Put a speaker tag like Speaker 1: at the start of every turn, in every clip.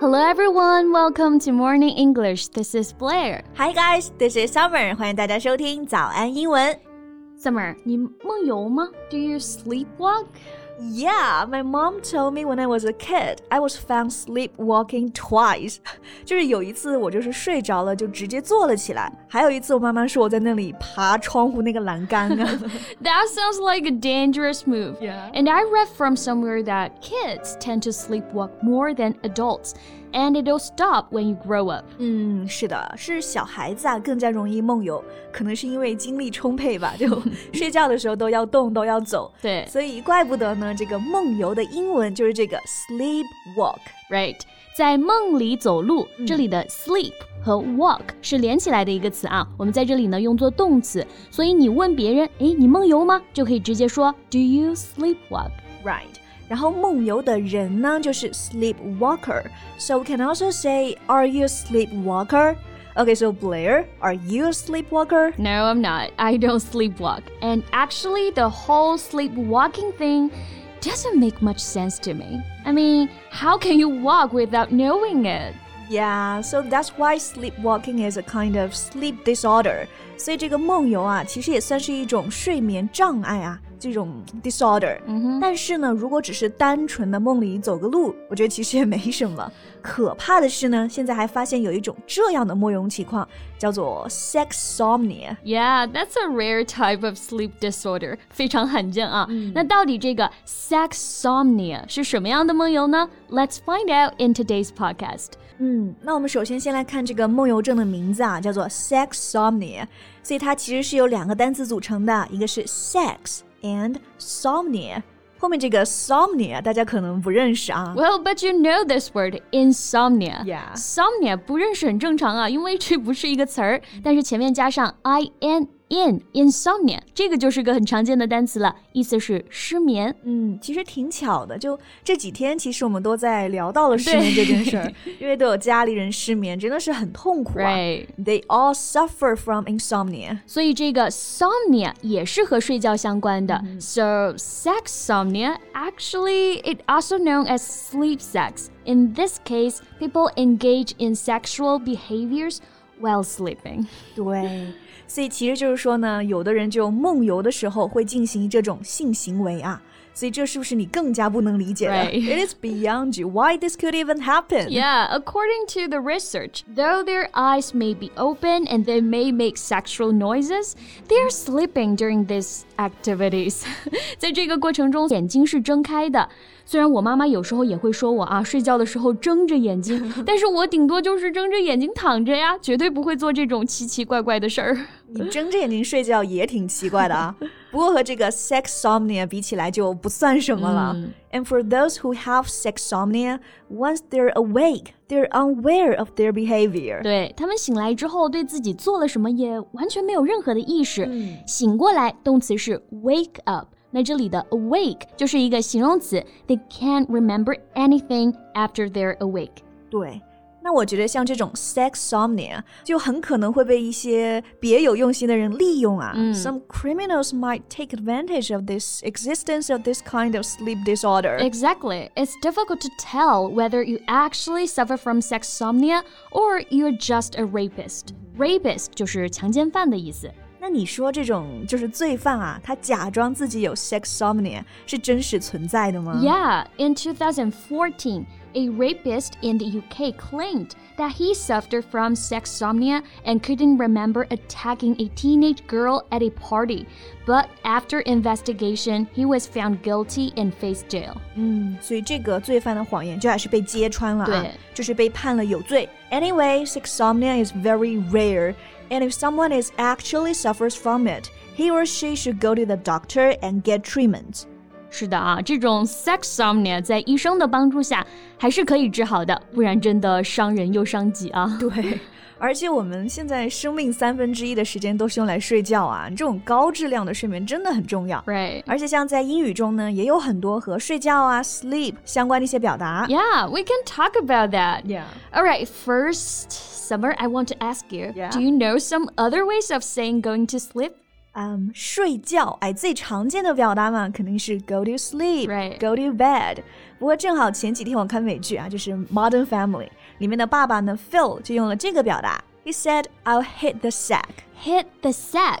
Speaker 1: Hello everyone, welcome to Morning English. This is Blair.
Speaker 2: Hi guys, this is Summer. 欢迎大家收听早安英文。
Speaker 1: Summer, 你梦游吗? Do you sleepwalk?
Speaker 2: Yeah, my mom told me when I was a kid, I was found sleepwalking twice. 就是有一次我就是睡着了，就直接坐了起来。还有一次我妈妈说我在那里爬窗户那个栏杆啊。
Speaker 1: That sounds like a dangerous move.
Speaker 2: Yeah.
Speaker 1: And I read from somewhere that kids tend to sleepwalk more than adults, and it'll stop when you grow up.
Speaker 2: 嗯，是的，是小孩子啊更加容易梦游，可能是因为精力充沛吧，就睡觉的时候都要动，都要走。
Speaker 1: 对
Speaker 2: 所以怪不得呢，这个梦游的英文就是这个 sleepwalk。
Speaker 1: Right，在梦里走路，这里的 sleep 和 walk 是连起来的一个词啊。我们在这里呢用作动词，所以你问别人，诶，你梦游吗？就可以直接说 Do you sleepwalk？
Speaker 2: Right. 然后梦游的人呢，就是 sleepwalker. So we can also say, Are you a sleepwalker? Okay, so Blair, are you a sleepwalker?
Speaker 1: No, I'm not. I don't sleepwalk. And actually, the whole sleepwalking thing doesn't make much sense to me. I mean, how can you walk without knowing it?
Speaker 2: Yeah, so that's why sleepwalking is a kind of sleep disorder. 所以这个梦游啊，其实也算是一种睡眠障碍啊，这种 disorder。但是呢，如果只是单纯的梦里走个路，我觉得其实也没什么。 可怕的是呢，现在还发现有一种这样的梦游情况，叫做 sexsomnia。
Speaker 1: Yeah, that's a rare type of sleep disorder. 非常罕见啊。那到底这个 sexsomnia 是什么样的梦游呢？Let's find out in today's podcast.
Speaker 2: 嗯，那我们首先先来看这个梦游症的名字啊，叫做 sexsomnia，所以它其实是由两个单词组成的，一个是 sex and somnia。 后面这个 somnia 大家可能不认识啊。
Speaker 1: Well, but you know this word, insomnia.
Speaker 2: Yeah.
Speaker 1: Somnia 不认识很正常啊，因为这不是一个词儿，但是前面加上 i n in insomnia，这个就是个很常见的单词了，意思是失眠。
Speaker 2: 嗯，其实挺巧的，就这几天，其实我们都在聊到了失眠这件事儿，因为都有家里人失眠，真的是很痛苦啊。
Speaker 1: Right.
Speaker 2: They all suffer from insomnia.
Speaker 1: 所以这个 somnia 也是和睡觉相关的。So sexsomnia, actually, it also known as sleep sex. In this case, people engage in sexual behaviors While sleeping.
Speaker 2: 对，所以其实就是说呢，有的人就梦游的时候会进行这种性行为啊，所以这是不是你更加不能理解的
Speaker 1: Right.
Speaker 2: It is beyond you. Why this could even happen?
Speaker 1: Yeah, according to the research, though their eyes may be open and they may make sexual noises, they are sleeping during these activities. 在这个过程中，眼睛是睁开的。虽然我妈妈有时候也会说我啊，睡觉的时候睁着眼睛，但是我顶多就是睁着眼睛躺着呀，绝对不会做这种奇奇怪怪的事儿。
Speaker 2: 你睁着眼睛睡觉也挺奇怪的啊。 不过和这个 sexsomnia 比起来就不算什么了。And for those who have sexsomnia, once they're awake, they're unaware of their behavior.
Speaker 1: 对他们醒来之后，对自己做了什么也完全没有任何的意识。醒过来，动词是 wake up。那这里的 awake 就是一个形容词，they can't remember anything after they're awake。
Speaker 2: 对。那我觉得像这种 sexsomnia 就很可能会被一些别有用心的人利用啊。Some criminals might take advantage of this existence of this kind of sleep disorder.
Speaker 1: Exactly. It's difficult to tell whether you actually suffer from sexsomnia or you're just a rapist. Rapist 就是强奸犯的意思。
Speaker 2: 那你说这种就是罪犯啊，他假装自己有 sexsomnia 是真实存在的吗
Speaker 1: Yeah, in 2014, a rapist in the UK claimed that he suffered from sexsomnia and couldn't remember attacking a teenage girl at a party. But after investigation, he was found guilty and faced jail.
Speaker 2: 嗯，所以这个罪犯的谎言就还是被揭穿了啊
Speaker 1: 对，
Speaker 2: 就是被判了有罪。Anyway, sexsomnia is very rare, and if someone is actually suffers from it, he or she should go to the doctor and get treatment.
Speaker 1: 是的啊，这种 sexsomnia 在医生的帮助下还是可以治好的，不然真的伤人又伤己啊。
Speaker 2: 对，而且我们现在生命三分之一的时间都是用来睡觉啊，这种高质量的睡眠真的很重要。
Speaker 1: Right.
Speaker 2: 而且像在英语中呢，也有很多和睡觉啊 sleep 相关的一些表达。
Speaker 1: Yeah, we can talk about that.
Speaker 2: Yeah.
Speaker 1: All right, first, Summer, I want to ask you
Speaker 2: Yeah.
Speaker 1: do you know some other ways of saying going to sleep?
Speaker 2: 嗯，睡觉，哎，最常见的表达嘛，肯定是 go to sleep，go
Speaker 1: to
Speaker 2: bed。不过正好前几天我看美剧啊，就是《Modern Family》里面的爸爸呢，Phil 就用了这个表达，He said I'll hit the
Speaker 1: sack。Hit the sack。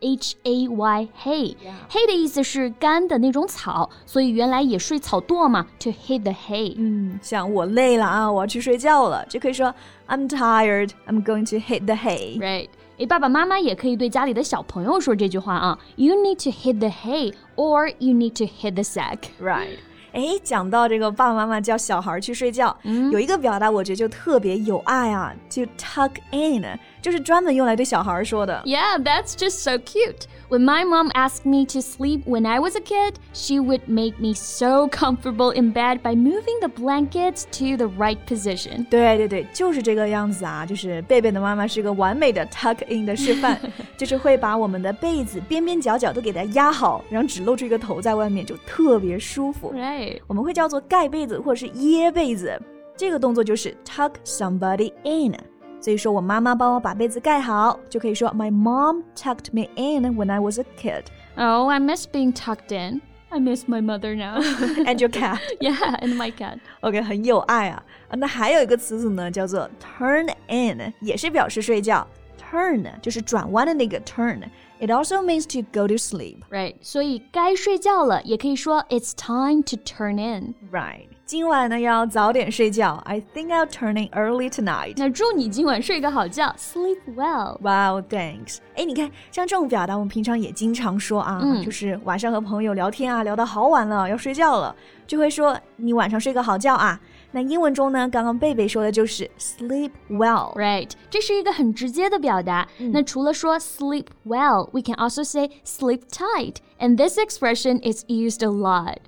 Speaker 1: H A Y hay，hay 的意思是干的那种草，所以原来也睡草垛嘛，to hit the hay。
Speaker 2: 嗯，像我累了啊，我要去睡觉了，就可以说 I'm tired, I'm going to hit the
Speaker 1: hay。Right，诶，爸爸妈妈也可以对家里的小朋友说这句话啊，You need to hit the hay or you need to hit the
Speaker 2: sack。Right。 哎，讲到这个爸爸妈妈叫小孩去睡觉，嗯、有一个表达我觉得就特别有爱啊，就 tuck in，就是专门用来对小孩说的。
Speaker 1: Yeah, that's just so cute. When my mom asked me to sleep when I was a kid, she would make me so comfortable in bed by moving the blankets to the right position.
Speaker 2: 对对对，就是这个样子啊！就是贝贝的妈妈是一个完美的 tuck in 的示范，就是会把我们的被子边边角角都给它压好，然后只露出一个头在外面，就特别舒服。
Speaker 1: Right，
Speaker 2: 我们会叫做盖被子或者是掖被子，这个动作就是 tuck somebody in。所以说我妈妈帮我把被子盖好，就可以说 My mom tucked me in when I was a kid.
Speaker 1: Oh, I miss being tucked in. I miss my mother now.
Speaker 2: and your cat.
Speaker 1: Yeah, and my cat.
Speaker 2: OK，很有爱啊。那还有一个词组呢，叫做 turn in，也是表示睡觉。Turn 就是转弯的那个 turn。It also means to go to sleep.
Speaker 1: Right. 所以该睡觉了，也可以说 It's time to turn in.
Speaker 2: Right. 今晚呢要早点睡觉。I think I'll turn in early tonight。
Speaker 1: 那祝你今晚睡个好觉，sleep
Speaker 2: well。Wow, thanks。哎，你看，像这种表达，我们平常也经常说啊，嗯、就是晚上和朋友聊天啊，聊到好晚了，要睡觉了，就会说你晚上睡个好觉啊。那英文中呢，刚刚贝贝说的就是 sleep well，right？
Speaker 1: 这是一个很直接的表达。嗯、那除了说 sleep well，we can also say sleep tight，and this expression is used a lot.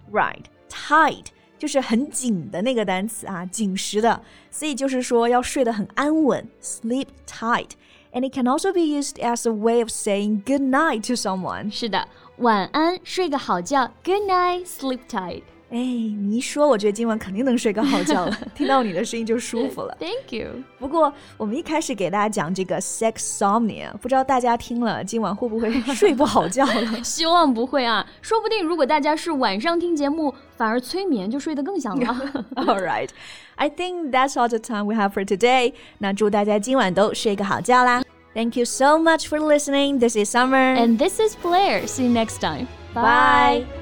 Speaker 2: 就是很紧的那个单词啊，紧实的，所以就是说要睡得很安稳，sleep tight。And it can also be used as a way of saying good night to someone。
Speaker 1: 是的，晚安，睡个好觉，good night, sleep tight。
Speaker 2: 哎，你一说，我觉得今晚肯定能睡个好觉了。听到你的声音就舒服了。
Speaker 1: Thank you。
Speaker 2: 不过我们一开始给大家讲这个 sexsomnia，不知道大家听了今晚会不会睡不好觉了？
Speaker 1: 希望不会啊，说不定如果大家是晚上听节目，反而催眠就睡得更香了。
Speaker 2: All right, I think that's all the time we have for today. 那祝大家今晚都睡个好觉啦。Thank you so much for listening. This is Summer.
Speaker 1: And this is Blair. See you next time.
Speaker 2: Bye. Bye.